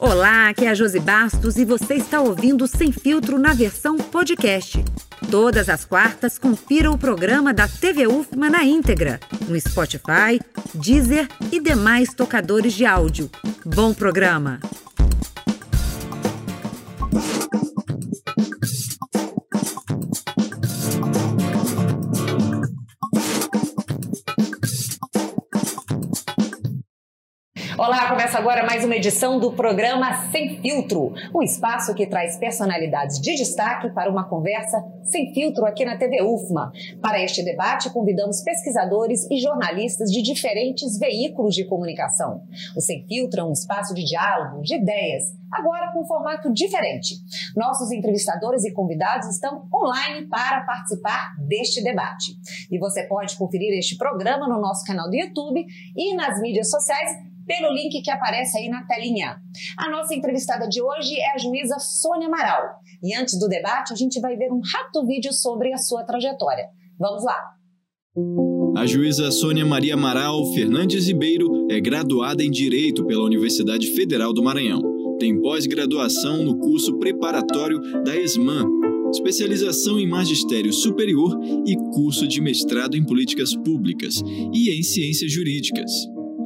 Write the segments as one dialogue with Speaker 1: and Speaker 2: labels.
Speaker 1: Olá, aqui é a Josi Bastos e você está ouvindo Sem Filtro na versão podcast. Todas as quartas, confira o programa da TV UFMA na íntegra, no Spotify, Deezer e demais tocadores de áudio. Bom programa! Mais uma edição do programa Sem Filtro, um espaço que traz personalidades de destaque para uma conversa sem filtro aqui na TV UFMA. Para este debate, convidamos pesquisadores e jornalistas de diferentes veículos de comunicação. O Sem Filtro é um espaço de diálogo, de ideias, agora com um formato diferente. Nossos entrevistadores e convidados estão online para participar deste debate. E você pode conferir este programa no nosso canal do YouTube e nas mídias sociais pelo link que aparece aí na telinha. A nossa entrevistada de hoje é a juíza Sônia Amaral. E antes do debate, a gente vai ver um rápido vídeo sobre a sua trajetória. Vamos lá!
Speaker 2: A juíza Sônia Maria Amaral Fernandes Ribeiro é graduada em Direito pela Universidade Federal do Maranhão. Tem pós-graduação no curso preparatório da ESMAN, especialização em magistério superior e curso de mestrado em políticas públicas e em ciências jurídicas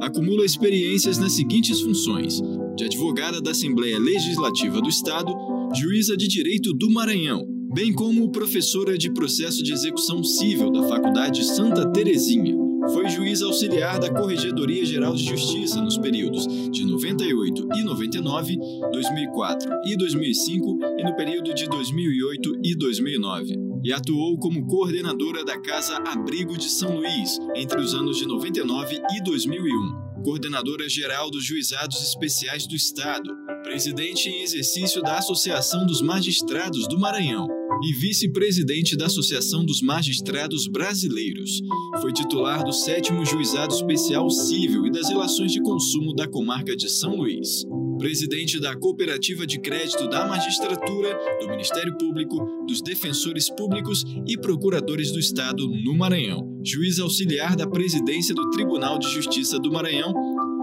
Speaker 2: acumula experiências nas seguintes funções: de advogada da Assembleia Legislativa do Estado, juíza de Direito do Maranhão, bem como professora de processo de execução civil da Faculdade Santa Terezinha. Foi juiz auxiliar da Corregedoria Geral de Justiça nos períodos de 98 e 99, 2004 e 2005 e no período de 2008 e 2009 e atuou como coordenadora da Casa Abrigo de São Luís entre os anos de 99 e 2001, coordenadora geral dos Juizados Especiais do Estado, presidente em exercício da Associação dos Magistrados do Maranhão e vice-presidente da Associação dos Magistrados Brasileiros. Foi titular do 7 Juizado Especial Civil e das Relações de Consumo da Comarca de São Luís presidente da Cooperativa de Crédito da Magistratura, do Ministério Público, dos Defensores Públicos e Procuradores do Estado no Maranhão, juiz auxiliar da presidência do Tribunal de Justiça do Maranhão,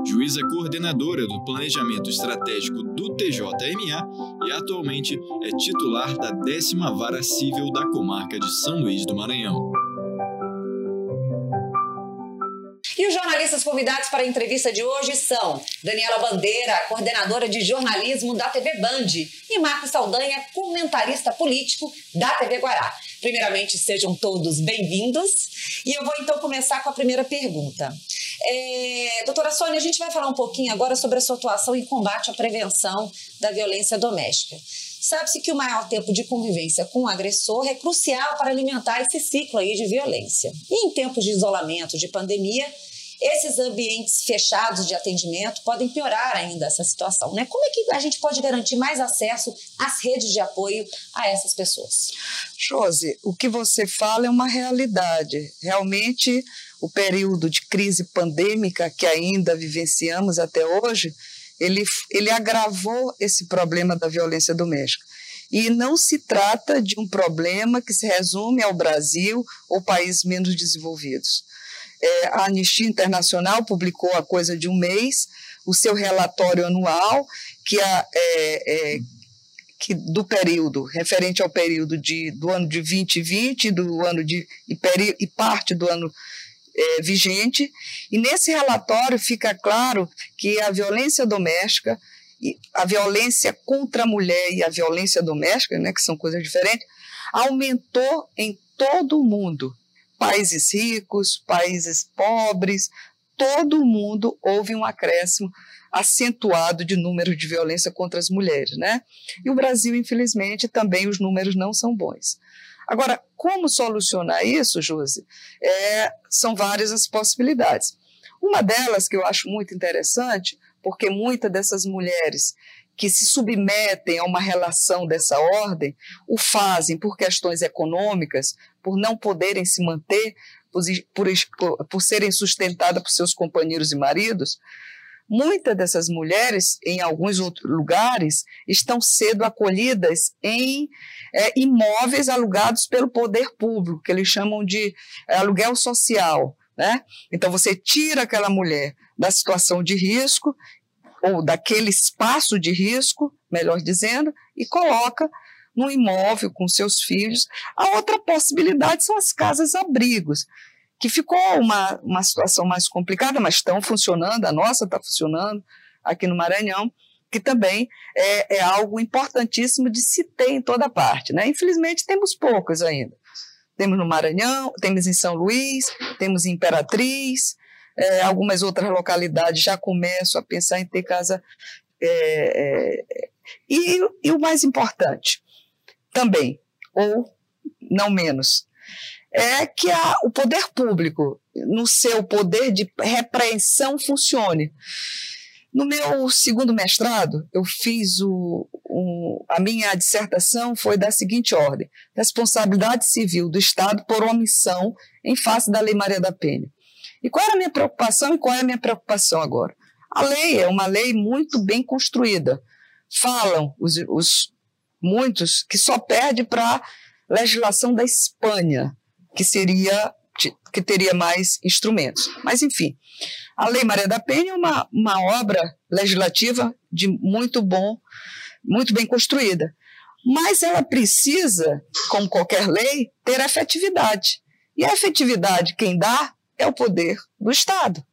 Speaker 2: juíza coordenadora do Planejamento Estratégico do TJMA e atualmente é titular da décima Vara Civil da Comarca de São Luís do Maranhão.
Speaker 1: E os jornalistas convidados para a entrevista de hoje são Daniela Bandeira, coordenadora de jornalismo da TV Band, e Marcos Saldanha, comentarista político da TV Guará. Primeiramente, sejam todos bem-vindos. E eu vou então começar com a primeira pergunta. É, doutora Sônia, a gente vai falar um pouquinho agora sobre a sua atuação em combate à prevenção da violência doméstica. Sabe-se que o maior tempo de convivência com o agressor é crucial para alimentar esse ciclo aí de violência. E em tempos de isolamento, de pandemia, esses ambientes fechados de atendimento podem piorar ainda essa situação, né? Como é que a gente pode garantir mais acesso às redes de apoio a essas pessoas?
Speaker 3: Josi, o que você fala é uma realidade. Realmente, o período de crise pandêmica que ainda vivenciamos até hoje, ele, ele agravou esse problema da violência doméstica. E não se trata de um problema que se resume ao Brasil ou países menos desenvolvidos. É, a Anistia Internacional publicou há coisa de um mês o seu relatório anual, que, a, é, é, que do período, referente ao período de, do ano de 2020 do ano de, e, peri, e parte do ano é, vigente, e nesse relatório fica claro que a violência doméstica, a violência contra a mulher e a violência doméstica, né, que são coisas diferentes, aumentou em todo o mundo países ricos, países pobres, todo mundo houve um acréscimo acentuado de número de violência contra as mulheres, né? E o Brasil, infelizmente, também os números não são bons. Agora, como solucionar isso, Josi? É, são várias as possibilidades. Uma delas que eu acho muito interessante, porque muitas dessas mulheres que se submetem a uma relação dessa ordem o fazem por questões econômicas, por não poderem se manter, por, por, por serem sustentadas por seus companheiros e maridos, muitas dessas mulheres, em alguns outros lugares, estão sendo acolhidas em é, imóveis alugados pelo poder público, que eles chamam de é, aluguel social. Né? Então, você tira aquela mulher da situação de risco ou daquele espaço de risco, melhor dizendo, e coloca no imóvel com seus filhos. A outra possibilidade são as casas-abrigos, que ficou uma, uma situação mais complicada, mas estão funcionando, a nossa está funcionando aqui no Maranhão, que também é, é, algo importantíssimo de se ter em toda parte. Né? Infelizmente, temos poucos ainda. Temos no Maranhão, temos em São Luís, temos em Imperatriz, é, algumas outras localidades já começam a pensar em ter casa. É, é e, e o mais importante, também, ou não menos, é que a, o poder público, no seu poder de repreensão, funcione. No meu segundo mestrado, eu fiz o, o, a minha dissertação foi da seguinte ordem: responsabilidade civil do Estado por omissão em face da Lei Maria da Penha. E qual era a minha preocupação e qual é a minha preocupação agora? A lei é uma lei muito bem construída. Falam os, os muitos que só perde para a legislação da Espanha, que seria que teria mais instrumentos. Mas, enfim, a Lei Maria da Penha é uma, uma obra legislativa de muito bom, muito bem construída. Mas ela precisa, como qualquer lei, ter efetividade. E a efetividade, quem dá, é o poder do Estado.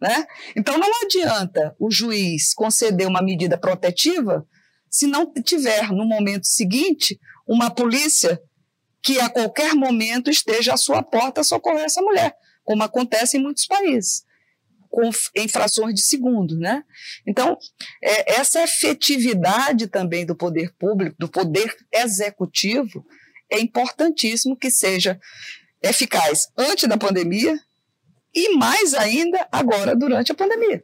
Speaker 3: Né? Então, não adianta o juiz conceder uma medida protetiva se não tiver, no momento seguinte, uma polícia que a qualquer momento esteja à sua porta socorrer essa mulher, como acontece em muitos países, com infrações de segundo, né? Então, é, essa efetividade também do poder público, do poder executivo, é importantíssimo que seja eficaz antes da pandemia e mais ainda agora durante a pandemia.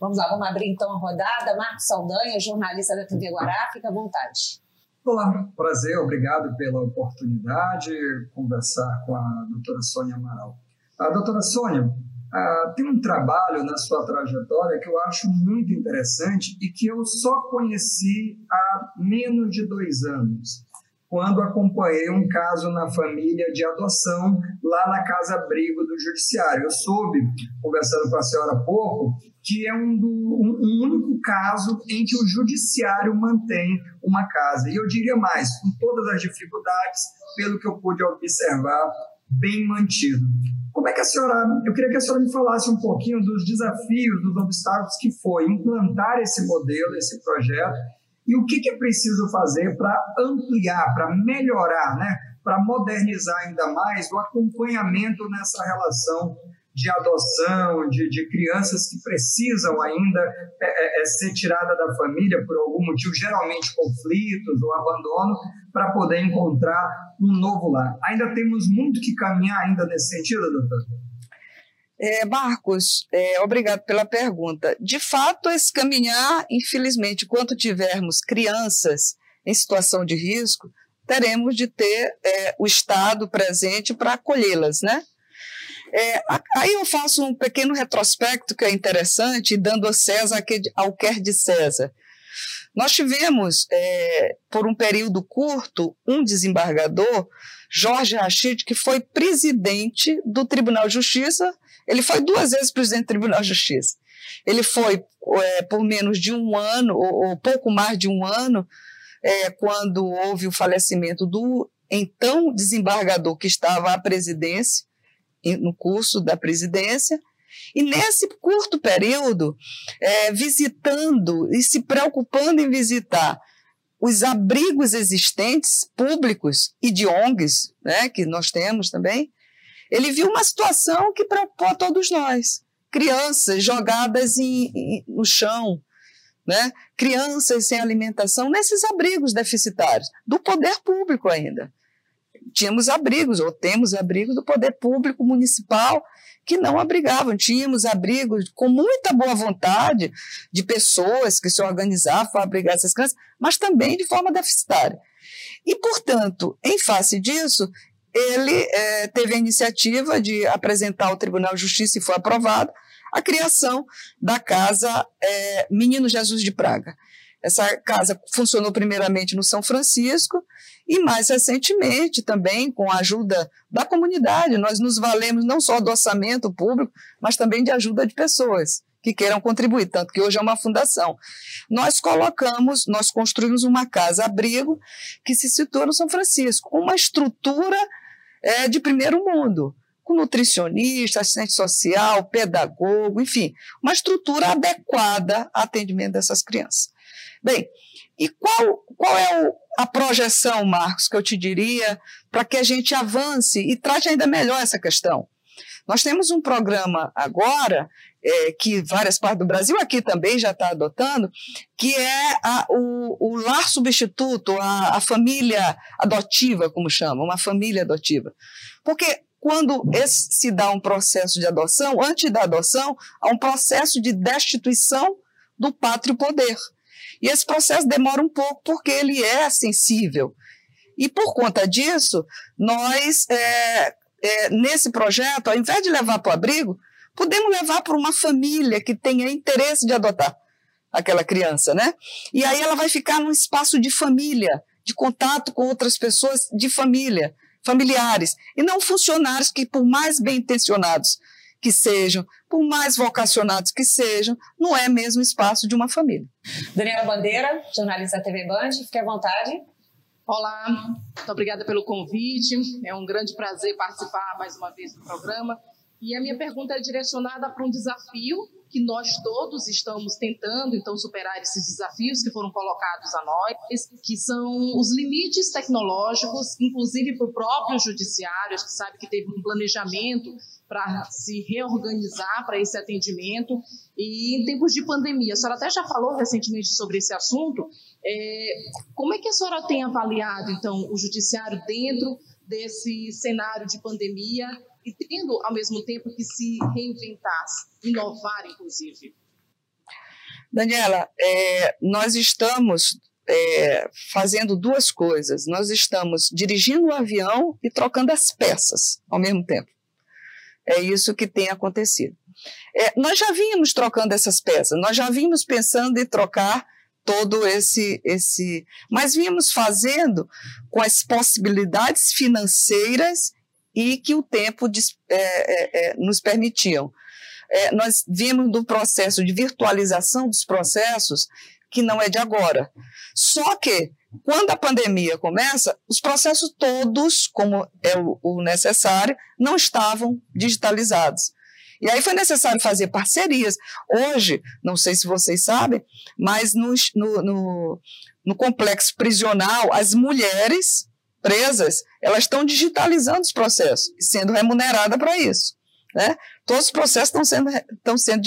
Speaker 1: Vamos lá, vamos abrir então a rodada. Marcos Saldanha, jornalista da TV Guará, fica à vontade.
Speaker 4: Olá, prazer, obrigado pela oportunidade de conversar com a doutora Sônia Amaral. A doutora Sônia uh, tem um trabalho na sua trajetória que eu acho muito interessante e que eu só conheci há menos de dois anos, quando acompanhei um caso na família de adoção lá na Casa Abrigo do Judiciário. Eu soube, conversando com a senhora há pouco, que é um, do, um, um, único caso em que o judiciário mantém uma casa. E eu diria mais, com todas as dificuldades, pelo que eu pude observar, bem mantido. Como é que a senhora, eu queria que a senhora me falasse um pouquinho dos desafios, dos obstáculos que foi implantar esse modelo, esse projeto, e o que, que é preciso fazer para ampliar, para melhorar, né? para modernizar ainda mais o acompanhamento nessa relação de adoção, de, de crianças que precisam ainda é, é, é, ser tirada da família por algum motivo, geralmente conflitos ou abandono, para poder encontrar um novo lar. Ainda temos muito que caminhar ainda nesse sentido, doutor?
Speaker 3: É, Marcos, é, obrigado pela pergunta. De fato, esse caminhar, infelizmente, enquanto tivermos crianças em situação de risco, teremos de ter é, o Estado presente para acolhê-las, né? É, aí eu faço um pequeno retrospecto que é interessante, dando a César ao quer de César. Nós tivemos, é, por um período curto, um desembargador, Jorge Rachid, que foi presidente do Tribunal de Justiça. Ele foi duas vezes presidente do Tribunal de Justiça. Ele foi é, por menos de um ano, ou, ou pouco mais de um ano, é, quando houve o falecimento do então desembargador que estava à presidência, no curso da presidência, e nesse curto período, é, visitando e se preocupando em visitar os abrigos existentes, públicos e de ONGs, né, que nós temos também, ele viu uma situação que preocupou a todos nós. Crianças jogadas em, em, no chão, né? crianças sem alimentação nesses abrigos deficitários, do poder público ainda tínhamos abrigos, ou temos abrigos do poder público municipal que não abrigavam. Tínhamos abrigos com muita boa vontade de pessoas que se organizavam para abrigar essas crianças, mas também de forma deficitária. E, portanto, em face disso, ele é, teve a iniciativa de apresentar ao Tribunal de Justiça e foi aprovado a criação da Casa é, Menino Jesus de Praga. Essa casa funcionou primeiramente no São Francisco e mais recentemente também com a ajuda da comunidade. Nós nos valemos não só do orçamento público, mas também de ajuda de pessoas que queiram contribuir, tanto que hoje é uma fundação. Nós colocamos, nós construímos uma casa-abrigo que se situa no São Francisco, uma estrutura é, de primeiro mundo, com nutricionista, assistente social, pedagogo, enfim, uma estrutura adequada ao atendimento dessas crianças. Bem, e qual, qual é o, a projeção, Marcos, que eu te diria, para que a gente avance e trate ainda melhor essa questão? Nós temos um programa agora, é, que várias partes do Brasil aqui também já está adotando, que é a, o, o, lar substituto, a, a família adotiva, como chama, uma família adotiva. Porque quando esse, se dá um processo de adoção, antes da adoção, há um processo de destituição do pátrio poder. E esse processo demora um pouco porque ele é sensível. E por conta disso, nós, é, é, nesse projeto, ao invés de levar para o abrigo, podemos levar para uma família que tenha interesse de adotar aquela criança, né? E aí ela vai ficar num espaço de família, de contato com outras pessoas de família, familiares, e não funcionários que, por mais bem intencionados que sejam, por mais vocacionados que sejam, não é mesmo espaço de uma família.
Speaker 1: Daniela Bandeira, jornalista da TV Band, fique à vontade.
Speaker 5: Olá, muito obrigada pelo convite. É um grande prazer participar mais uma vez do programa. E a minha pergunta é direcionada para um desafio que nós todos estamos tentando, então, superar esses desafios que foram colocados a nós, que são os limites tecnológicos, inclusive para o próprio judiciário, acho que sabe que teve um planejamento para se reorganizar para esse atendimento. E em tempos de pandemia, a senhora até já falou recentemente sobre esse assunto. É, como é que a senhora tem avaliado, então, o judiciário dentro desse cenário de pandemia e tendo, ao mesmo tempo, que se reinventar, inovar, inclusive?
Speaker 3: Daniela, é, nós estamos é, fazendo duas coisas. Nós estamos dirigindo o avião e trocando as peças ao mesmo tempo. É isso que tem acontecido. É, nós já vínhamos trocando essas peças, nós já vínhamos pensando em trocar todo esse esse, mas vínhamos fazendo com as possibilidades financeiras e que o tempo é, é, é, nos permitiam. É, nós vimos do processo de virtualização dos processos que não é de agora. Só que quando a pandemia começa, os processos todos, como é o, necessário, não estavam digitalizados. E aí foi necessário fazer parcerias. Hoje, não sei se vocês sabem, mas no, no, no complexo prisional, as mulheres presas, elas estão digitalizando os processos, sendo remuneradas para isso. Né? Todos os processos estão sendo, estão sendo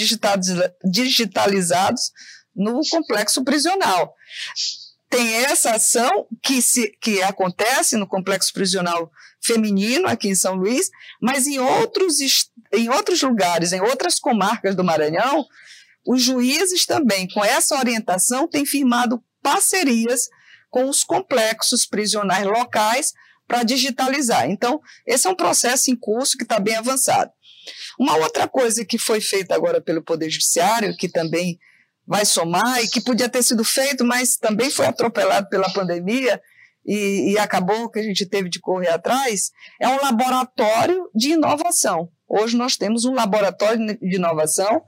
Speaker 3: digitalizados no complexo prisional tem essa ação que, se, que acontece no complexo prisional feminino aqui em São Luís, mas em outros, em outros lugares, em outras comarcas do Maranhão, os juízes também, com essa orientação, têm firmado parcerias com os complexos prisionais locais para digitalizar. Então, esse é um processo em curso que está bem avançado. Uma outra coisa que foi feita agora pelo Poder Judiciário, que também vai somar e que podia ter sido feito, mas também foi atropelado pela pandemia e, e, acabou que a gente teve de correr atrás, é um laboratório de inovação. Hoje nós temos um laboratório de inovação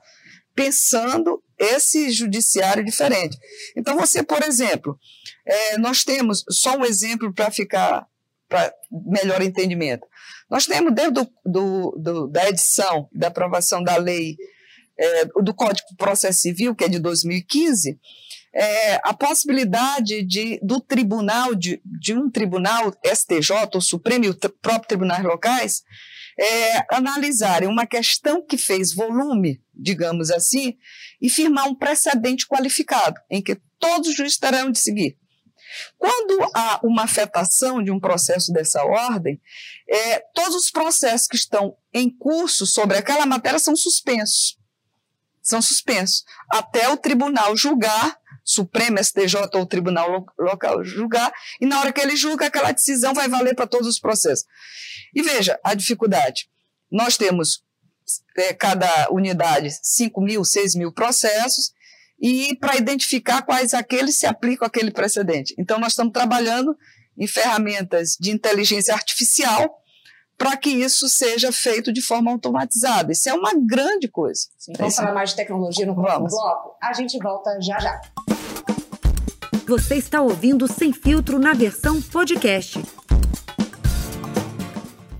Speaker 3: pensando esse judiciário diferente. Então, você, por exemplo, é, nós temos, só um exemplo para ficar, para melhor entendimento. Nós temos, desde do, do, do, da edição, da aprovação da lei é, do Código de Processo Civil, que é de 2015, é, a possibilidade de, do tribunal, de, de um tribunal STJ, o Supremo e o próprio tribunais locais, é, analisarem uma questão que fez volume, digamos assim, e firmar um precedente qualificado, em que todos os juízes terão de seguir. Quando há uma afetação de um processo dessa ordem, é, todos os processos que estão em curso sobre aquela matéria são suspensos são suspensos até o tribunal julgar, Supremo, STJ ou tribunal local julgar, e na hora que ele julga, aquela decisão vai valer para todos os processos. E veja a dificuldade. Nós temos é, cada unidade 5 mil, 6 mil processos, e para identificar quais aqueles se aplicam àquele precedente. Então, nós estamos trabalhando em ferramentas de inteligência artificial para que isso seja feito de forma automatizada. Isso é uma grande coisa.
Speaker 1: Sim, vamos falar mais de tecnologia no próximo bloco? A gente volta já já.
Speaker 6: Você está ouvindo Sem Filtro na versão podcast.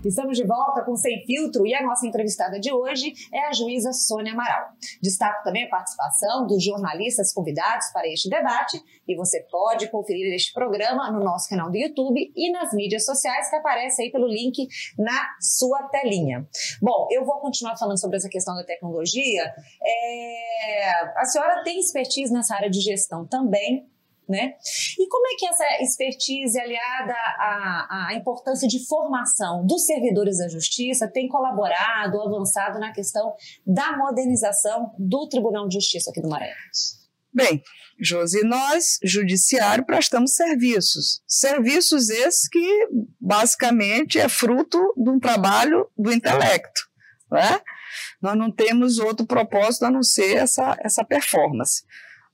Speaker 1: Estamos de volta com Sem Filtro e a nossa entrevistada de hoje é a juíza Sônia Amaral. Destaco também a participação dos jornalistas convidados para este debate e você pode conferir este programa no nosso canal do YouTube e nas mídias sociais que aparece aí pelo link na sua telinha. Bom, eu vou continuar falando sobre essa questão da tecnologia. É... A senhora tem expertise nessa área de gestão também, né? E como é que essa expertise aliada à, à, importância de formação dos servidores da justiça tem colaborado, avançado na questão da modernização do Tribunal de Justiça aqui do Maranhão?
Speaker 3: Bem, Josi, nós, judiciário, prestamos serviços. Serviços esses que, basicamente, é fruto de um trabalho do intelecto. Né? Nós não temos outro propósito a não ser essa, essa performance.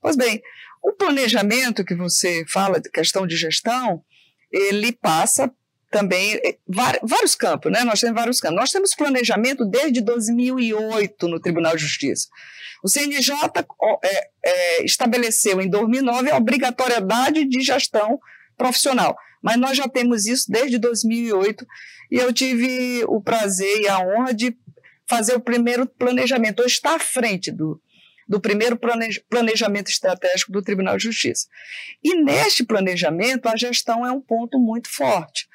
Speaker 3: Pois bem, o planejamento que você fala, de questão de gestão, ele passa também eh, vários campos, né? Nós temos vários campos. Nós temos planejamento desde 2008 no Tribunal de Justiça. O CNJ é, é, estabeleceu em 2009 a obrigatoriedade de gestão profissional, mas nós já temos isso desde 2008 e eu tive o prazer e a honra de fazer o primeiro planejamento, ou estar à frente do, do primeiro planejamento estratégico do Tribunal de Justiça. E neste planejamento, a gestão é um ponto muito forte.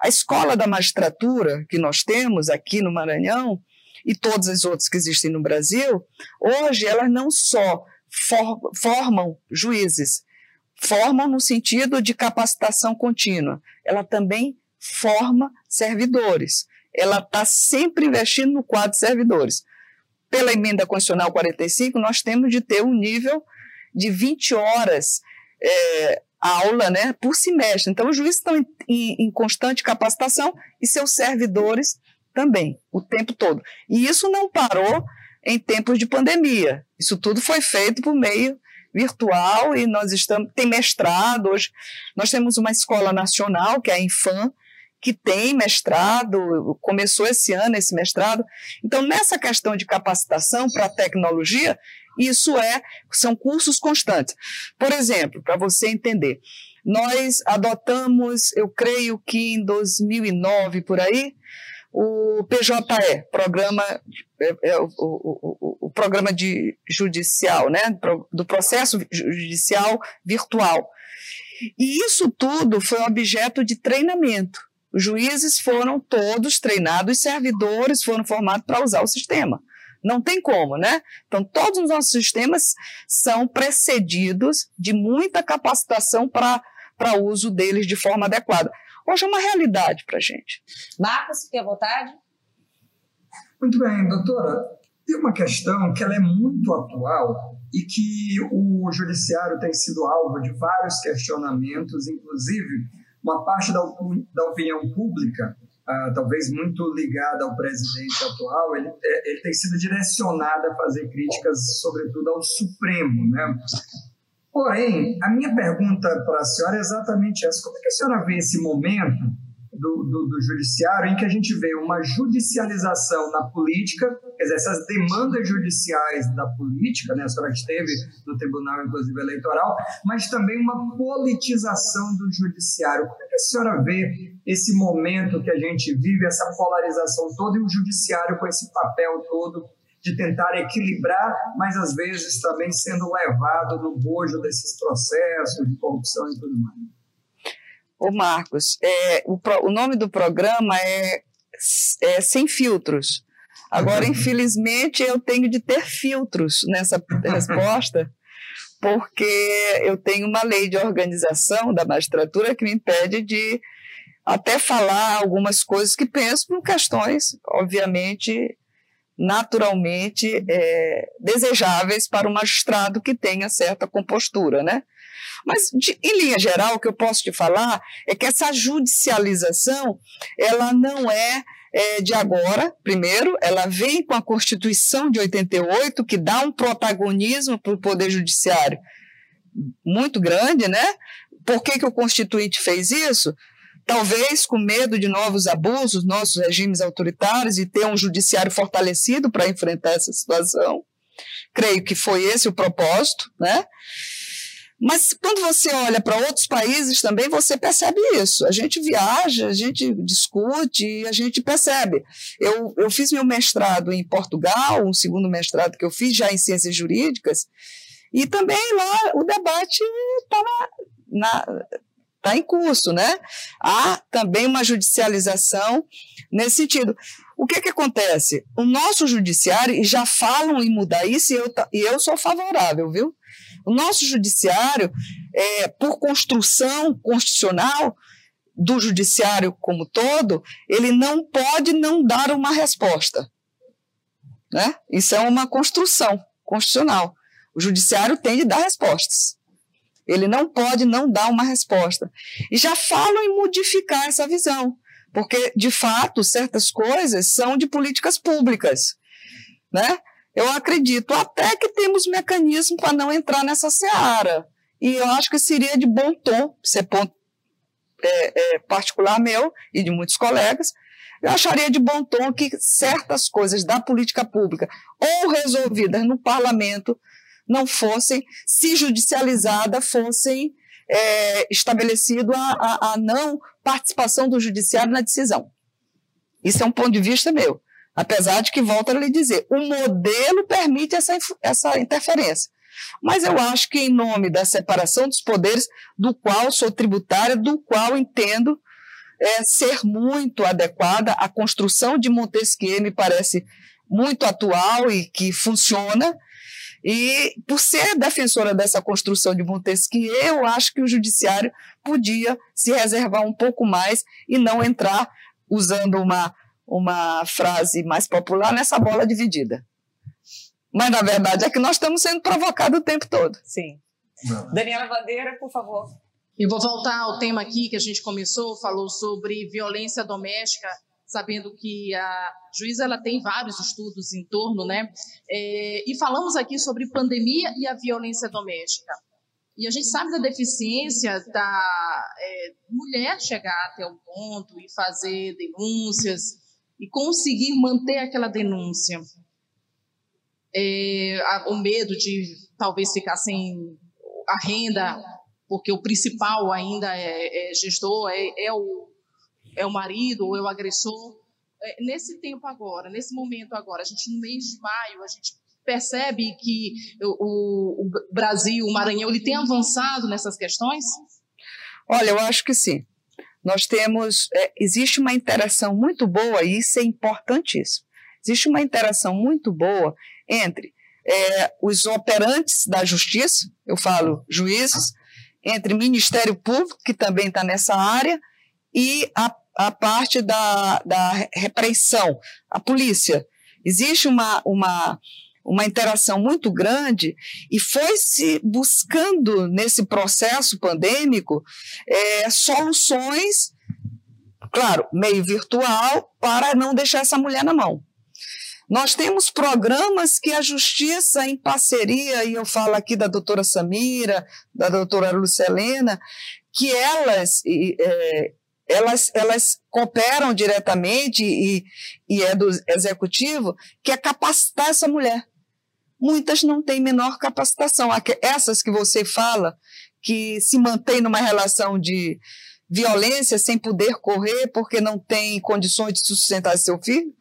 Speaker 3: A escola da magistratura que nós temos aqui no Maranhão e todas as outras que existem no Brasil, hoje elas não só for, formam juízes, formam no sentido de capacitação contínua, ela também forma servidores. Ela está sempre investindo no quadro de servidores pela emenda constitucional 45, nós temos de ter um nível de 20 horas é, aula né, por semestre. Então, os juízes estão em, em, constante capacitação e seus servidores também, o tempo todo. E isso não parou em tempos de pandemia. Isso tudo foi feito por meio virtual e nós estamos tem mestrado hoje. Nós temos uma escola nacional, que é a Infam, que tem mestrado, começou esse ano esse mestrado. Então, nessa questão de capacitação para tecnologia, isso é, são cursos constantes. Por exemplo, para você entender, nós adotamos, eu creio que em 2009 por aí, o PJE, programa, é, é, o, o, o, programa de judicial, né, do processo judicial virtual. E isso tudo foi objeto de treinamento. Os juízes foram todos treinados, os servidores foram formados para usar o sistema. Não tem como, né? Então, todos os nossos sistemas são precedidos de muita capacitação para uso deles de forma adequada. Hoje é uma realidade para a gente.
Speaker 1: Marcos, fique à vontade.
Speaker 4: Muito bem, doutora. Tem uma questão que ela é muito atual e que o judiciário tem sido alvo de vários questionamentos, inclusive uma parte da, da opinião pública, uh, talvez muito ligada ao presidente atual, ele, é, ele tem sido direcionada a fazer críticas, sobretudo ao Supremo, né? Porém, a minha pergunta para a senhora é exatamente essa: como é que a senhora vê esse momento do, do, do, judiciário, em que a gente vê uma judicialização na política, quer dizer, essas demandas judiciais da política, né, a senhora esteve no Tribunal, inclusive, eleitoral, mas também uma politização do judiciário. Como é que a senhora vê esse momento que a gente vive, essa polarização toda, e o judiciário com esse papel todo de tentar equilibrar, mas às vezes também sendo levado no bojo desses processos de corrupção e tudo mais?
Speaker 3: Ô Marcos, é, o, o nome do programa é, é Sem Filtros. Agora, infelizmente, eu tenho de ter filtros nessa resposta, porque eu tenho uma lei de organização da magistratura que me impede de até falar algumas coisas que penso por questões, obviamente, naturalmente é, desejáveis para o magistrado que tenha certa compostura, né? Mas, de, em linha geral, o que eu posso te falar é que essa judicialização, ela não é, é de agora, primeiro, ela vem com a Constituição de 88, que dá um protagonismo para o Poder Judiciário muito grande, né? Por que, que o Constituinte fez isso? talvez com medo de novos abusos, nossos regimes autoritários e ter um judiciário fortalecido para enfrentar essa situação. Creio que foi esse o propósito, né? Mas quando você olha para outros países também, você percebe isso. A gente viaja, a gente discute a gente percebe. Eu, eu fiz meu mestrado em Portugal, um segundo mestrado que eu fiz já em ciências jurídicas, e também lá o debate está na, tá em curso, né? Há também uma judicialização nesse sentido. O que, que acontece? O nosso judiciário, e já falam em mudar isso, e eu, e eu sou favorável, viu? O nosso judiciário, é, por construção constitucional do judiciário como todo, ele não pode não dar uma resposta. Né? Isso é uma construção constitucional. O judiciário tem de dar respostas. Ele não pode não dar uma resposta. E já falam em modificar essa visão, porque, de fato, certas coisas são de políticas públicas. Né? Eu acredito até que temos mecanismo para não entrar nessa seara. E eu acho que seria de bom tom, ser ponto é, é, particular meu e de muitos colegas, eu acharia de bom tom que certas coisas da política pública, ou resolvidas no parlamento, não fossem, se judicializada, fossem é, estabelecido a, a, a não participação do judiciário na decisão. Isso é um ponto de vista meu. Apesar de que, volto a lhe dizer, o modelo permite essa, essa interferência. Mas eu acho que, em nome da separação dos poderes, do qual sou tributária, do qual entendo é, ser muito adequada, a construção de Montesquieu me parece muito atual e que funciona, e por ser defensora dessa construção de Montesquieu, eu acho que o judiciário podia se reservar um pouco mais e não entrar usando uma, uma frase mais popular nessa bola dividida. Mas na verdade é que nós estamos sendo provocados o tempo todo.
Speaker 1: Sim. Daniela Bandeira, por favor.
Speaker 5: Eu vou voltar ao tema aqui que a gente começou, falou sobre violência doméstica sabendo que a juíza ela tem vários estudos em torno, né? É, e falamos aqui sobre pandemia e a violência doméstica. E a gente sabe da deficiência da é, mulher chegar até o ponto e fazer denúncias e conseguir manter aquela denúncia. É, o medo de talvez ficar sem a renda, porque o principal ainda é, é gestor, é, é o é o marido ou é o agressor. É, nesse tempo agora, nesse momento agora, a gente no mês de maio, a gente percebe que o, o Brasil, o Maranhão, ele tem avançado nessas questões?
Speaker 3: Olha, eu acho que sim. Nós temos, é, existe uma interação muito boa, e isso é importantíssimo. Existe uma interação muito boa entre é, os operantes da justiça, eu falo juízes, entre Ministério Público, que também está nessa área, e a a parte da, da repressão, a polícia. Existe uma, uma, uma interação muito grande e foi se buscando nesse processo pandêmico é, soluções, claro, meio virtual, para não deixar essa mulher na mão. Nós temos programas que a justiça, em parceria, e eu falo aqui da doutora Samira, da doutora Lucelena, que elas é, elas, elas cooperam diretamente e, e é do executivo, que é capacitar essa mulher. Muitas não têm menor capacitação. Essas que você fala, que se mantém numa relação de violência sem poder correr porque não tem condições de sustentar seu filho,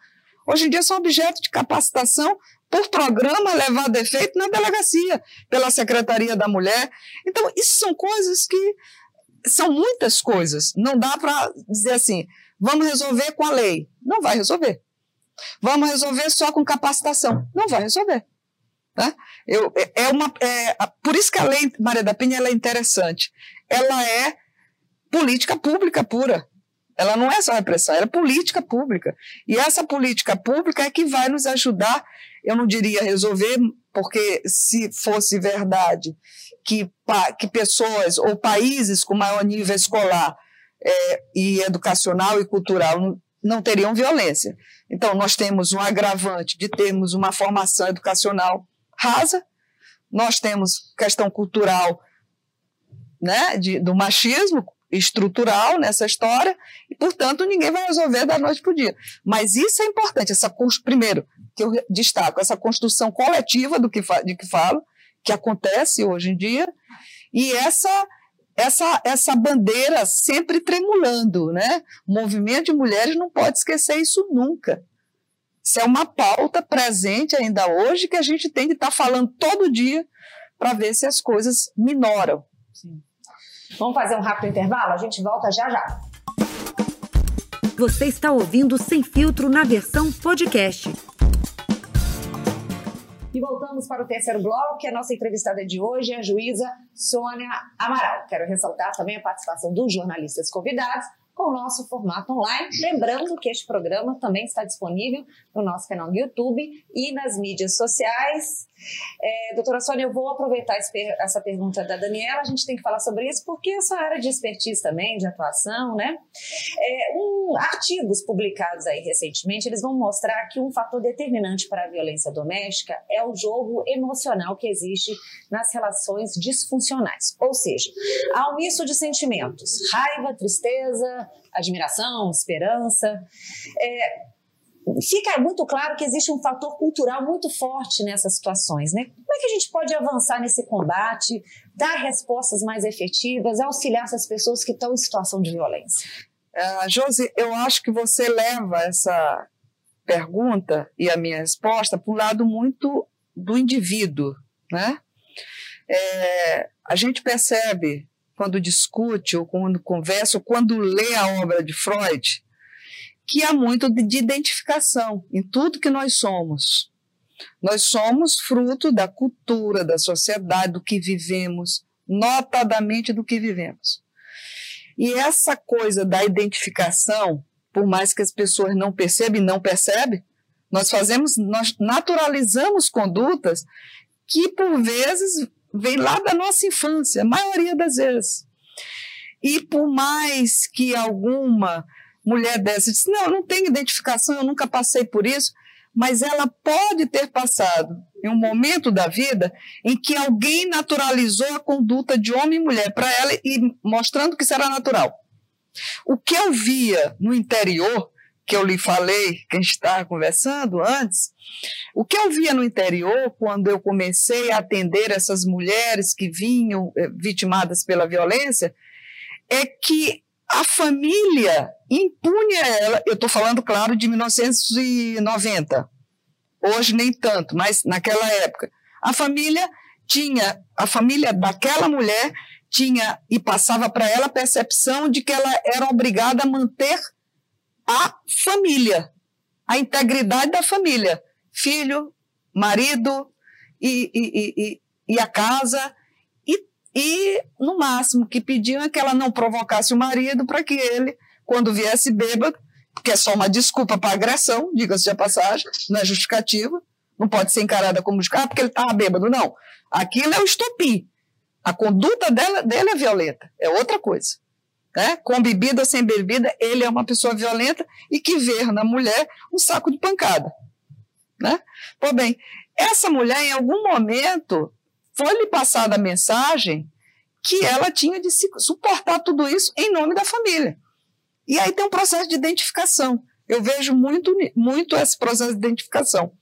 Speaker 3: hoje em dia são objeto de capacitação por programa levado a efeito na delegacia, pela Secretaria da Mulher. Então, isso são coisas que são muitas coisas. Não dá para dizer assim, vamos resolver com a lei. Não vai resolver. Vamos resolver só com capacitação. Não vai resolver. Tá? Eu, é, é uma, é, por isso que a lei Maria da Penha é interessante. Ela é política pública pura. Ela não é só repressão, ela é política pública. E essa política pública é que vai nos ajudar, eu não diria resolver, porque se fosse verdade que, que pessoas ou países com maior nível escolar é, e educacional e cultural não teriam violência. Então, nós temos um agravante de termos uma formação educacional rasa, nós temos questão cultural né, de, do machismo, estrutural nessa história e, portanto, ninguém vai resolver da noite para o dia. Mas isso é importante, essa primeiro, que eu destaco, essa construção coletiva do que, de que falo, que acontece hoje em dia, e essa essa, essa bandeira sempre tremulando, né? O movimento de mulheres não pode esquecer isso nunca. Isso é uma pauta presente ainda hoje que a gente tem que estar tá falando todo dia para ver se as coisas minoram. Sim.
Speaker 1: Vamos fazer um rápido intervalo? A gente volta já já.
Speaker 6: Você está ouvindo Sem Filtro na versão podcast.
Speaker 1: E voltamos para o terceiro bloco, que a nossa entrevistada de hoje é a juíza Sônia Amaral. Quero ressaltar também a participação dos jornalistas convidados, com o nosso formato online. Lembrando que este programa também está disponível no nosso canal no YouTube e nas mídias sociais. É, doutora Sônia, eu vou aproveitar essa pergunta da Daniela, a gente tem que falar sobre isso, porque essa área de expertise também, de atuação, né? É, um, artigos publicados aí recentemente, eles vão mostrar que um fator determinante para a violência doméstica é o jogo emocional que existe nas relações disfuncionais. Ou seja, há um misto de sentimentos, raiva, tristeza, admiração, esperança. É, fica muito claro que existe um fator cultural muito forte nessas situações, né? Como é que a gente pode avançar nesse combate, dar respostas mais efetivas, auxiliar essas pessoas que estão em situação de violência?
Speaker 3: Uh, Josi, eu acho que você leva essa pergunta e a minha resposta para o lado muito do indivíduo, né? É, a gente percebe quando discute ou quando conversa ou quando lê a obra de Freud que há muito de identificação em tudo que nós somos. Nós somos fruto da cultura, da sociedade, do que vivemos, notadamente do que vivemos. E essa coisa da identificação, por mais que as pessoas não percebam e não percebem, nós fazemos, nós naturalizamos condutas que por vezes vêm lá da nossa infância, a maioria das vezes. E por mais que alguma mulher dessa disse: Não, não tenho identificação, eu nunca passei por isso, mas ela pode ter passado em um momento da vida em que alguém naturalizou a conduta de homem e mulher para ela e mostrando que isso era natural. O que eu via no interior, que eu lhe falei, que a gente estava conversando antes, o que eu via no interior, quando eu comecei a atender essas mulheres que vinham eh, vitimadas pela violência, é que a família impunha ela, eu estou falando, claro, de 1990, hoje nem tanto, mas naquela época, a família tinha, a família daquela mulher tinha e passava para ela a percepção de que ela era obrigada a manter a família, a integridade da família, filho, marido e, e, e, e a casa e, no máximo, que pediam é que ela não provocasse o marido para que ele, quando viesse bêbado, que é só uma desculpa para agressão, diga-se de passagem, não é justificativa, não pode ser encarada como justificativa porque ele estava bêbado, não. Aquilo é o estupim. A conduta dela, dele é violenta, é outra coisa. Né? Com bebida sem bebida, ele é uma pessoa violenta e que vê na mulher um saco de pancada. Né? Pois bem, essa mulher, em algum momento, foi-lhe passada a mensagem que ela tinha de suportar tudo isso em nome da família. E aí tem um processo de identificação. Eu vejo muito, muito esse processo de identificação.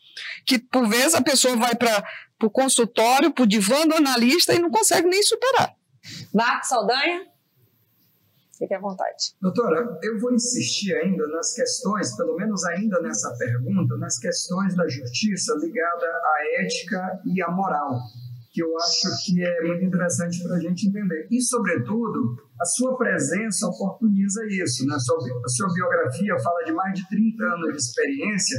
Speaker 3: Que, por vezes, a pessoa vai para o consultório, para o divã do analista e não consegue nem superar.
Speaker 1: Marcos Saldanha? Fique à vontade.
Speaker 4: Doutora, eu vou insistir ainda nas questões, pelo menos ainda nessa pergunta, nas questões da justiça ligada à ética e à moral que eu acho que é muito interessante para a gente entender. E, sobretudo, a sua presença oportuniza isso. Né? A, sua, a sua biografia fala de mais de 30 anos de experiência.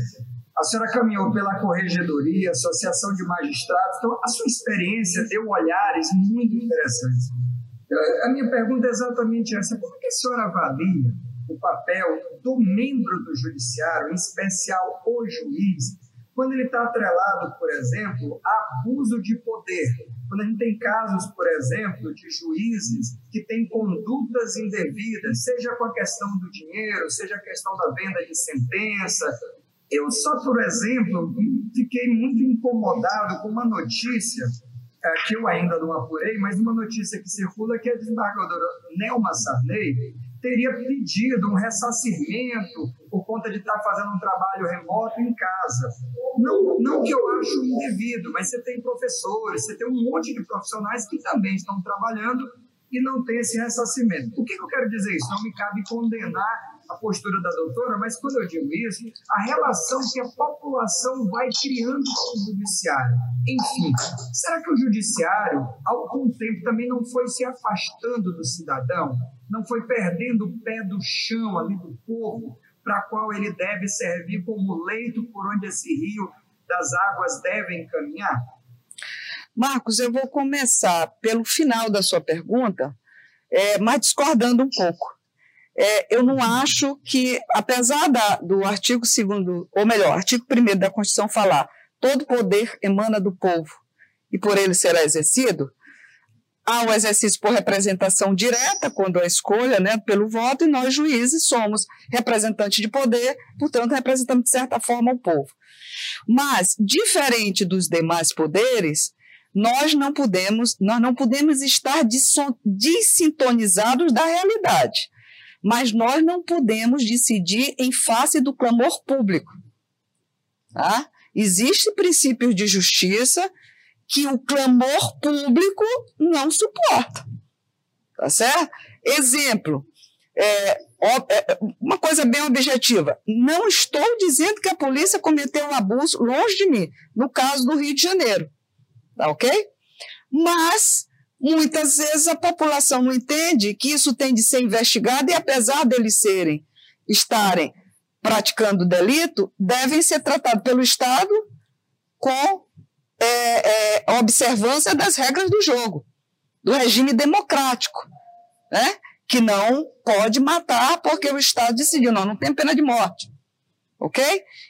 Speaker 4: A senhora caminhou pela Corregedoria, Associação de Magistrados, então a sua experiência deu olhares muito interessantes. A minha pergunta é exatamente essa: como é que a senhora avalia o papel do membro do judiciário, em especial o juiz, quando ele está atrelado, por exemplo, a abuso de poder, quando a gente tem casos, por exemplo, de juízes que têm condutas indevidas, seja com a questão do dinheiro, seja a questão da venda de sentença. Eu só, por exemplo, fiquei muito incomodado com uma notícia é, que eu ainda não apurei, mas uma notícia que circula que a desembargadora Nelma Sarney teria pedido um ressarcimento por conta de estar fazendo um trabalho remoto em casa. Não, não que eu acho indevido, mas você tem professores, você tem um monte de profissionais que também estão trabalhando e não tem esse ressarcimento. O que, que eu quero dizer isso? Não me cabe condenar a postura da doutora, mas quando eu digo isso, a relação que a população vai criando com o judiciário. Enfim, será que o judiciário, ao tempo, também não foi se afastando do cidadão? Não foi perdendo o pé do chão ali do povo, para qual ele deve servir como leito por onde esse rio das águas deve caminhar?
Speaker 3: Marcos, eu vou começar pelo final da sua pergunta, é, mas discordando um pouco é, eu não acho que, apesar da, do artigo 2 ou melhor, artigo 1 da Constituição falar todo poder emana do povo e por ele será exercido, há o exercício por representação direta, quando a escolha, né, pelo voto, e nós juízes somos representantes de poder, portanto, representamos de certa forma o povo. Mas, diferente dos demais poderes, nós não podemos, nós não podemos estar dessintonizados da realidade mas nós não podemos decidir em face do clamor público. Tá? Existem princípios de justiça que o clamor público não suporta. Tá certo? Exemplo, é, é, uma coisa bem objetiva. Não estou dizendo que a polícia cometeu um abuso longe de mim, no caso do Rio de Janeiro. Tá ok? Mas Muitas vezes a população não entende que isso tem de ser investigado e, apesar deles serem, estarem praticando delito, devem ser tratados pelo Estado com é, é, observância das regras do jogo, do regime democrático, né? que não pode matar porque o Estado decidiu, não, não tem pena de morte. Ok?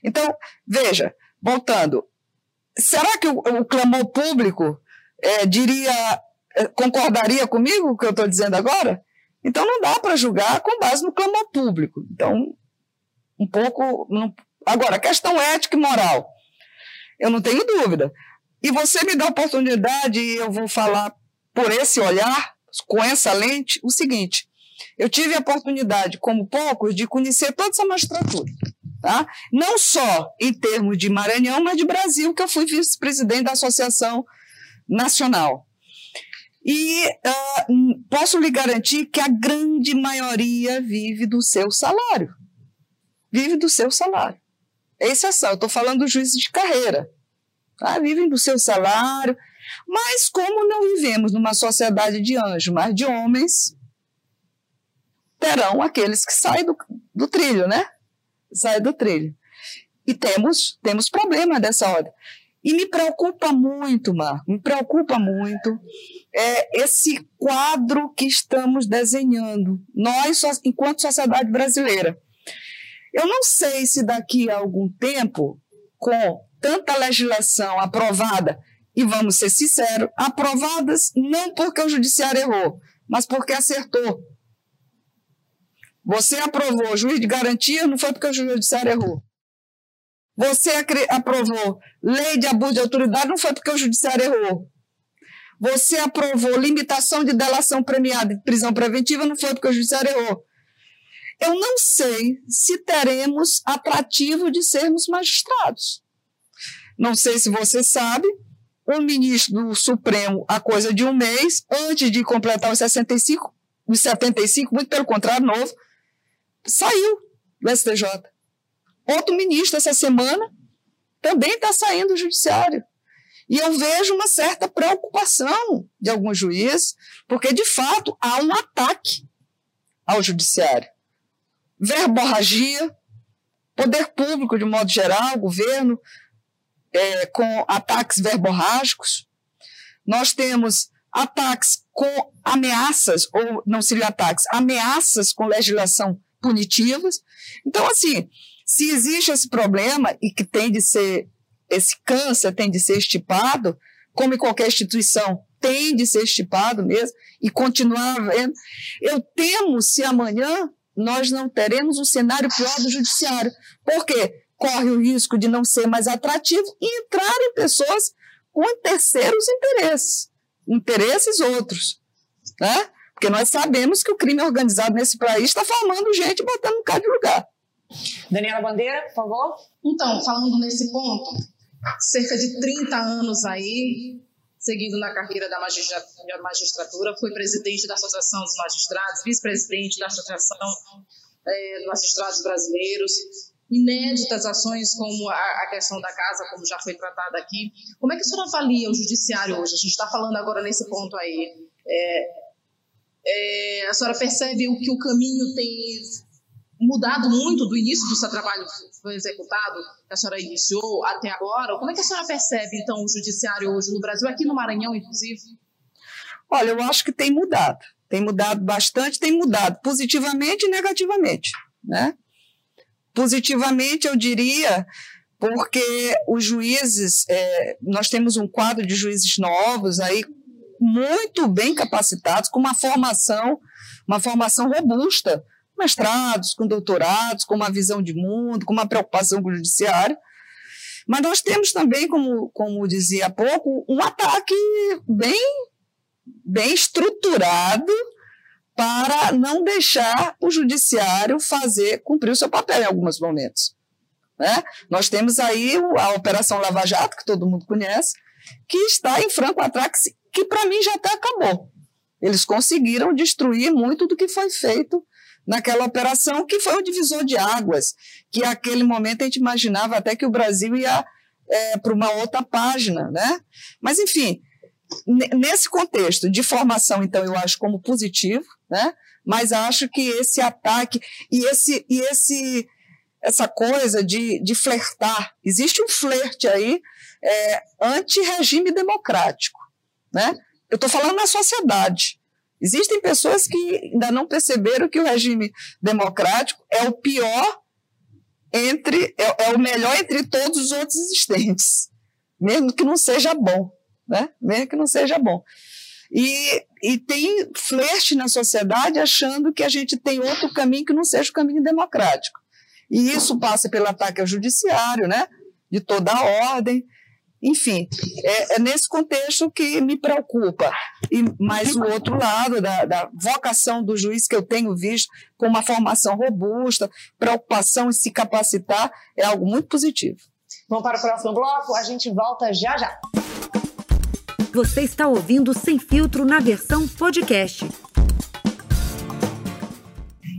Speaker 3: Então, veja, voltando, será que o, o clamor público é, diria concordaria comigo o que eu estou dizendo agora? Então não dá para julgar com base no clamor público. Então, um pouco. Não... Agora, questão ética e moral. Eu não tenho dúvida. E você me dá a oportunidade, e eu vou falar por esse olhar, com essa lente, o seguinte: eu tive a oportunidade, como poucos, de conhecer toda essa magistratura. Tá? Não só em termos de Maranhão, mas de Brasil, que eu fui vice-presidente da Associação Nacional. E uh, posso lhe garantir que a grande maioria vive do seu salário. Vive do seu salário. É exceção, estou falando dos juízes de carreira. Tá? Vivem do seu salário. Mas como não vivemos numa sociedade de anjos, mas de homens, terão aqueles que saem do, do trilho, né? Saem do trilho. E temos, temos problema dessa ordem. E me preocupa muito, Marco, me preocupa muito é, esse quadro que estamos desenhando, nós, enquanto sociedade brasileira. Eu não sei se daqui a algum tempo, com tanta legislação aprovada, e vamos ser sinceros, aprovadas não porque o judiciário errou, mas porque acertou. Você aprovou juiz de garantia, não foi porque o judiciário errou. Você aprovou lei de abuso de autoridade, não foi porque o judiciário errou. Você aprovou limitação de delação premiada e prisão preventiva, não foi porque o judiciário errou. Eu não sei se teremos atrativo de sermos magistrados. Não sei se você sabe, o ministro do Supremo, a coisa de um mês, antes de completar os 65, os 75, muito pelo contrário, novo, saiu do STJ. Outro ministro essa semana também está saindo do judiciário. E eu vejo uma certa preocupação de alguns juízes, porque de fato há um ataque ao judiciário. Verborragia, poder público de modo geral, governo, é, com ataques verborrágicos. Nós temos ataques com ameaças, ou não seriam ataques, ameaças com legislação punitivas. Então, assim, se existe esse problema e que tem de ser, esse câncer tem de ser estipado, como em qualquer instituição, tem de ser estipado mesmo e continuar havendo, eu temo se amanhã nós não teremos um cenário pior do judiciário. Por quê? Corre o risco de não ser mais atrativo e entrarem pessoas com terceiros interesses, interesses outros, né? Porque nós sabemos que o crime organizado nesse país está formando gente botando um cara de lugar.
Speaker 1: Daniela Bandeira, por favor.
Speaker 5: Então, falando nesse ponto, cerca de 30 anos aí, seguindo na carreira da magistratura, fui presidente da Associação dos Magistrados, vice-presidente da Associação é, dos Magistrados Brasileiros, inéditas ações como a, a, questão da casa, como já foi tratada aqui. Como é que a senhora avalia o judiciário hoje? A gente está falando agora nesse ponto aí. É, é, a senhora percebe o que o caminho tem mudado muito do início do seu trabalho foi executado, que a senhora iniciou até agora? Como é que a senhora percebe, então, o judiciário hoje no Brasil, aqui no Maranhão, inclusive?
Speaker 3: Olha, eu acho que tem mudado. Tem mudado bastante, tem mudado positivamente e negativamente, né? Positivamente, eu diria, porque os juízes, é, nós temos um quadro de juízes novos aí, muito bem capacitados, com uma formação, uma formação robusta, mestrados, com doutorados, com uma visão de mundo, com uma preocupação com o judiciário. Mas nós temos também, como, como dizia há pouco, um ataque bem, bem estruturado para não deixar o judiciário fazer, cumprir o seu papel em alguns momentos. Né? Nós temos aí a Operação Lava Jato, que todo mundo conhece, que está em franco ataque, que para mim já até acabou. Eles conseguiram destruir muito do que foi feito naquela operação, que foi um divisor de águas, que naquele momento a gente imaginava até que o Brasil ia é, para uma outra página, né? Mas, enfim, nesse contexto de formação, então, eu acho como positivo, né? Mas acho que esse ataque e esse, e esse essa coisa de, de flertar, existe um flerte aí é, anti-regime democrático, né? Eu estou falando na sociedade. Existem pessoas que ainda não perceberam que o regime democrático é o pior entre é, é, o melhor entre todos os outros existentes, mesmo que não seja bom, né? Mesmo que não seja bom. E, e tem flerte na sociedade achando que a gente tem outro caminho que não seja o caminho democrático. E isso passa pelo ataque ao judiciário, né? De toda a ordem. Enfim, é, é, nesse contexto que me preocupa. E mais o outro lado da, da, vocação do juiz que eu tenho visto com uma formação robusta, preocupação em se capacitar, é algo muito positivo.
Speaker 1: Vamos para o próximo bloco, a gente volta já já.
Speaker 6: Você está ouvindo Sem Filtro na versão podcast.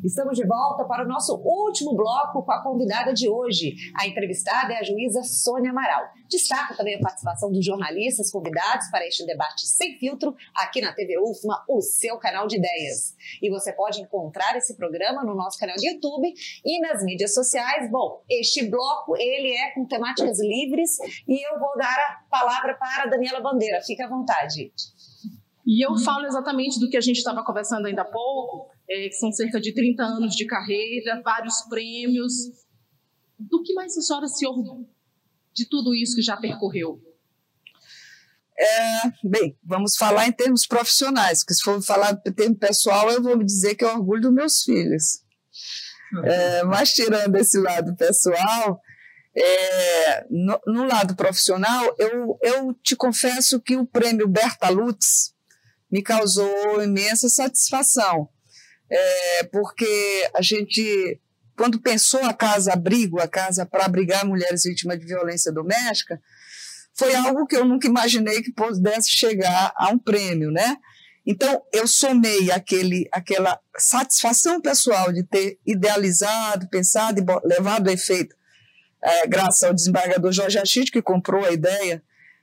Speaker 1: Estamos de volta para o nosso último bloco com a convidada de hoje. A entrevistada é a juíza Sônia Amaral. Destaco também a participação dos jornalistas convidados para este debate sem filtro aqui na TV UFMA, o seu canal de ideias. E você pode encontrar esse programa no nosso canal de YouTube e nas mídias sociais. Bom, este bloco ele é com temáticas livres e eu vou dar a palavra para a Daniela Bandeira. Fique à vontade.
Speaker 5: E eu falo exatamente do que a gente estava conversando ainda há pouco, é, são cerca de 30 anos de carreira, vários prêmios. Do que mais a senhora se orgulha de tudo isso que já percorreu?
Speaker 3: É, bem, vamos falar em termos profissionais, porque se for falar em termos pessoal, eu vou me dizer que eu orgulho dos meus filhos. É, mas tirando esse lado pessoal, é, no, no, lado profissional, eu, eu te confesso que o prêmio Berta Lutz me causou imensa satisfação é, porque a gente, quando pensou a casa abrigo, a casa para abrigar mulheres vítimas de violência doméstica, foi algo que eu nunca imaginei que pudesse chegar a um prêmio, né? Então, eu somei aquele, aquela satisfação pessoal de ter idealizado, pensado e levado a efeito, é, graças ao desembargador Jorge Achite, que comprou a ideia,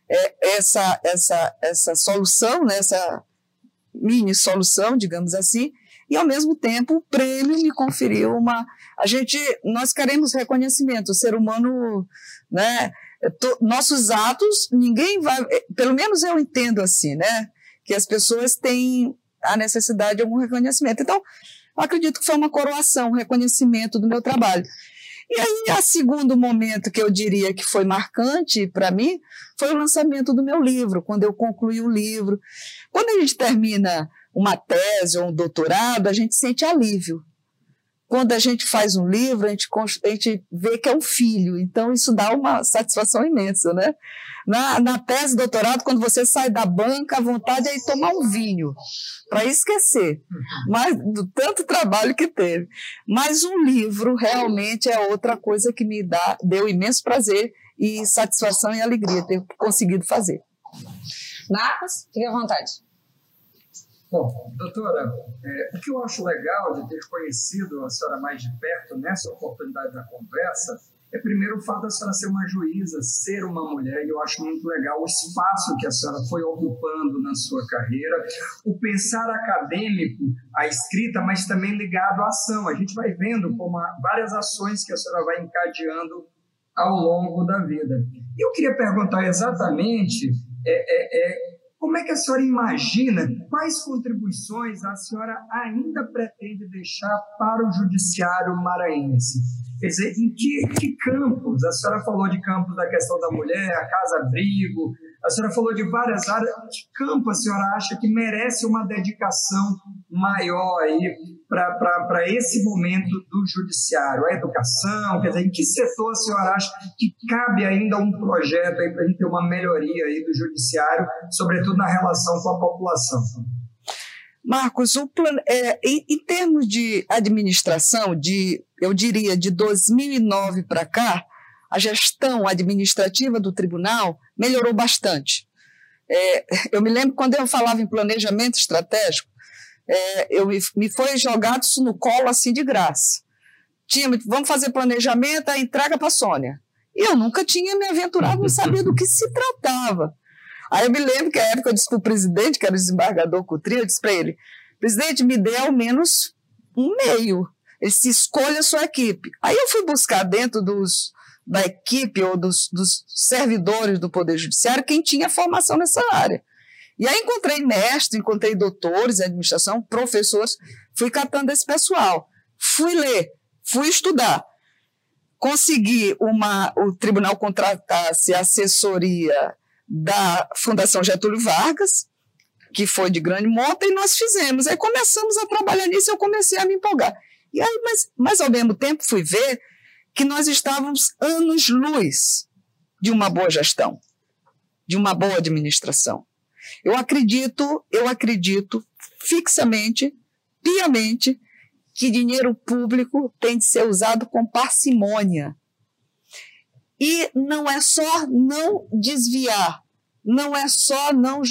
Speaker 3: é, essa, essa, essa solução, né, essa mini solução, digamos assim, e ao mesmo tempo o prêmio me conferiu uma a gente nós queremos reconhecimento o ser humano né to, nossos atos ninguém vai pelo menos eu entendo assim né que as pessoas têm a necessidade de algum reconhecimento então acredito que foi uma coroação um reconhecimento do meu trabalho e aí, a segundo momento que eu diria que foi marcante para mim foi o lançamento do meu livro, quando eu concluí o livro. Quando a gente termina uma tese ou um doutorado, a gente sente alívio. quando a gente faz um livro, a gente, a gente vê que é um filho, então isso dá uma satisfação imensa, né? Na, na tese, doutorado, quando você sai da banca, a vontade é ir tomar um vinho, para esquecer, mas do tanto trabalho que teve. Mas um livro realmente é outra coisa que me dá, deu imenso prazer e satisfação e alegria ter conseguido fazer.
Speaker 1: Marcos, fique à vontade.
Speaker 4: Bom, doutora, é, o que eu acho legal de ter conhecido a senhora mais de perto nessa oportunidade da conversa é primeiro o fato da senhora ser uma juíza, ser uma mulher, e eu acho muito legal o espaço que a senhora foi ocupando na sua carreira, o pensar acadêmico, a escrita, mas também ligado à ação. A gente vai vendo como várias ações que a senhora vai encadeando ao longo da vida. E eu queria perguntar exatamente é, é, é como é que a senhora imagina quais contribuições a senhora ainda pretende deixar para o judiciário maranhense? Quer dizer, em que, que campos? A senhora falou de campos da questão da mulher, a casa-abrigo, a senhora falou de várias áreas. Que campo a senhora acha que merece uma dedicação maior aí para esse momento do judiciário? A educação, quer dizer, em que setor a senhora acha que cabe ainda um projeto para a gente ter uma melhoria aí do judiciário, sobretudo na relação com a população?
Speaker 3: Marcos, o plan... É, em, em termos de administração, de, eu diria de 2009 para cá, a gestão administrativa do tribunal melhorou bastante. É, eu me lembro quando eu falava em planejamento estratégico, é, eu me, me foi jogado isso no colo assim de graça. Tinha, vamos fazer planejamento, a entrega para a Sônia. Eu nunca tinha me aventurado, não sabia do que se tratava. Aí eu me lembro que a época eu disse para o presidente, que era o desembargador Coutrinho, eu disse para ele, presidente, me dê ao menos um meio. Ele se escolha a sua equipe. Aí eu fui buscar dentro dos, da equipe ou dos, dos servidores do Poder Judiciário quem tinha formação nessa área. E aí encontrei mestres, encontrei doutores em administração, professores, fui catando esse pessoal. Fui ler, fui estudar. Consegui uma, o tribunal contratasse a assessoria da Fundação Getúlio Vargas, que foi de grande monta, e nós fizemos. Aí começamos a trabalhar nisso e eu comecei a me empolgar. E aí, mas, mas ao mesmo tempo fui ver que nós estávamos anos-luz de uma boa gestão, de uma boa administração. Eu acredito, eu acredito fixamente, piamente, que dinheiro público tem de ser usado com parcimônia. E não é só não desviar, não é só não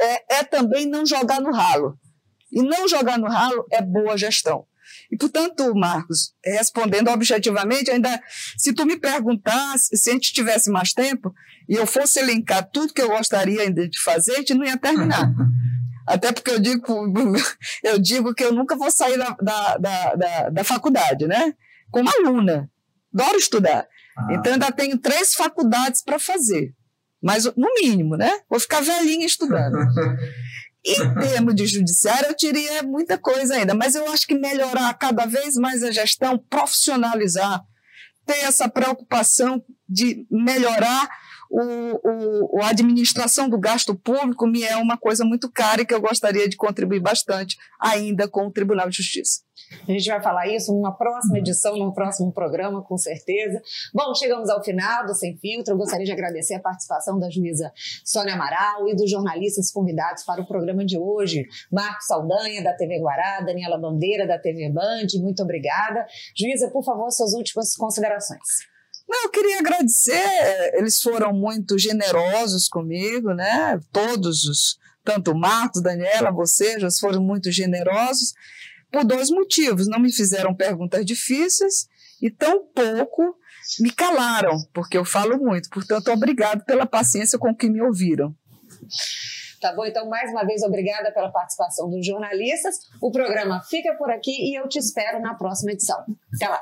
Speaker 3: é, é também não jogar no ralo. E não jogar no ralo é boa gestão. E, portanto, Marcos, respondendo objetivamente, ainda se tu me perguntasse, se a gente tivesse mais tempo, e eu fosse elencar tudo que eu gostaria ainda de fazer, a gente não ia terminar. Até porque eu digo, eu digo que eu nunca vou sair da, da, da, da, da faculdade, né? Como aluna. Adoro estudar. Ah. Então, ainda tenho três faculdades para fazer. Mas, no mínimo, né? Vou ficar velhinha estudando. Em termos de judiciário, eu diria muita coisa ainda, mas eu acho que melhorar cada vez mais a gestão, profissionalizar, ter essa preocupação de melhorar o, o, a administração do gasto público me é uma coisa muito cara e que eu gostaria de contribuir bastante ainda com o Tribunal de Justiça.
Speaker 1: A gente vai falar isso numa próxima edição, num próximo programa, com certeza. Bom, chegamos ao final do Sem Filtro. Eu gostaria de agradecer a participação da juíza Sônia Amaral e dos jornalistas convidados para o programa de hoje. Marcos Saldanha, da TV Guará, Daniela Bandeira, da TV Band, muito obrigada. Juíza, por favor, suas últimas considerações.
Speaker 3: Não, eu queria agradecer, eles foram muito generosos comigo, né? Todos os, tanto o Marcos, Daniela, você, já foram muito generosos por dois motivos. Não me fizeram perguntas difíceis e tão pouco me calaram, porque eu falo muito. Portanto, obrigado pela paciência com que me ouviram.
Speaker 1: Tá bom? Então, mais uma vez, obrigada pela participação dos jornalistas. O programa fica por aqui e eu te espero na próxima edição. Até lá!